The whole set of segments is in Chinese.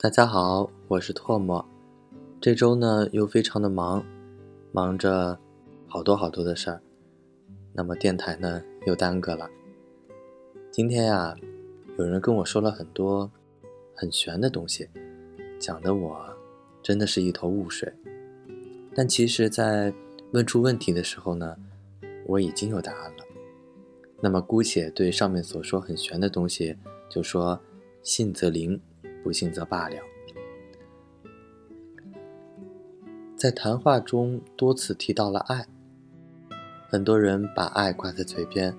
大家好，我是唾沫。这周呢又非常的忙，忙着好多好多的事儿，那么电台呢又耽搁了。今天呀，有人跟我说了很多很玄的东西，讲的我真的是一头雾水。但其实，在问出问题的时候呢，我已经有答案了。那么姑且对上面所说很玄的东西，就说信则灵。不幸则罢了。在谈话中多次提到了爱，很多人把爱挂在嘴边。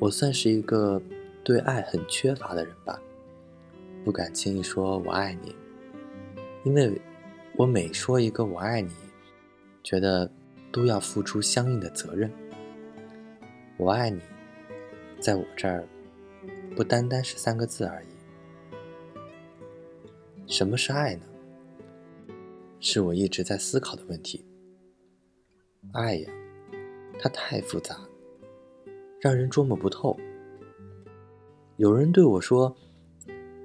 我算是一个对爱很缺乏的人吧，不敢轻易说我爱你，因为我每说一个我爱你，觉得都要付出相应的责任。我爱你，在我这儿不单单是三个字而已。什么是爱呢？是我一直在思考的问题。爱呀，它太复杂，让人捉摸不透。有人对我说：“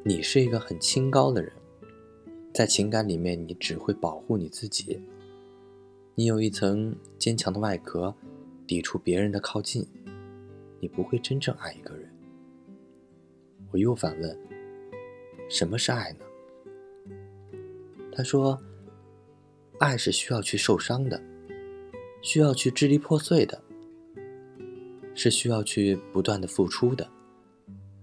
你是一个很清高的人，在情感里面，你只会保护你自己。你有一层坚强的外壳，抵触别人的靠近，你不会真正爱一个人。”我又反问：“什么是爱呢？”他说：“爱是需要去受伤的，需要去支离破碎的，是需要去不断的付出的。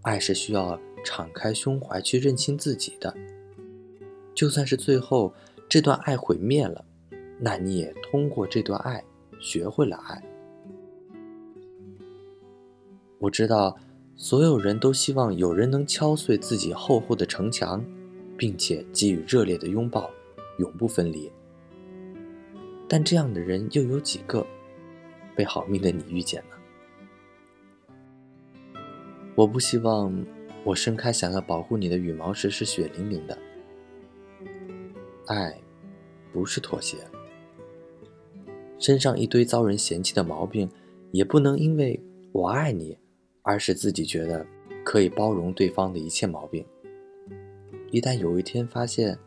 爱是需要敞开胸怀去认清自己的。就算是最后这段爱毁灭了，那你也通过这段爱学会了爱。我知道，所有人都希望有人能敲碎自己厚厚的城墙。”并且给予热烈的拥抱，永不分离。但这样的人又有几个？被好命的你遇见了。我不希望我伸开想要保护你的羽毛时是血淋淋的。爱，不是妥协。身上一堆遭人嫌弃的毛病，也不能因为我爱你，而使自己觉得可以包容对方的一切毛病。一旦有一天发现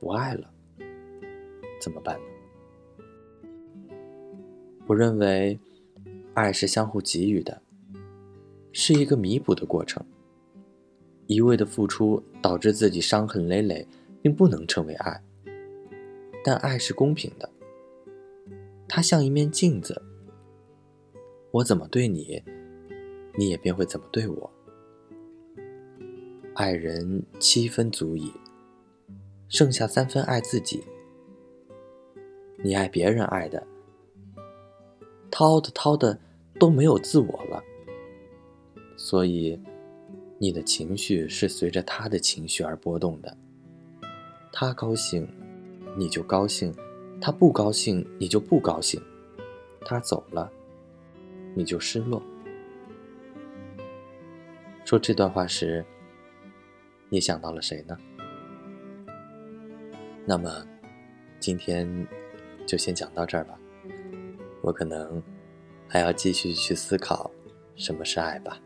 不爱了，怎么办呢？我认为，爱是相互给予的，是一个弥补的过程。一味的付出导致自己伤痕累累，并不能称为爱。但爱是公平的，它像一面镜子，我怎么对你，你也便会怎么对我。爱人七分足矣，剩下三分爱自己。你爱别人爱的，掏的掏的都没有自我了，所以你的情绪是随着他的情绪而波动的。他高兴，你就高兴；他不高兴，你就不高兴；他走了，你就失落。说这段话时。你想到了谁呢？那么，今天就先讲到这儿吧。我可能还要继续去思考什么是爱吧。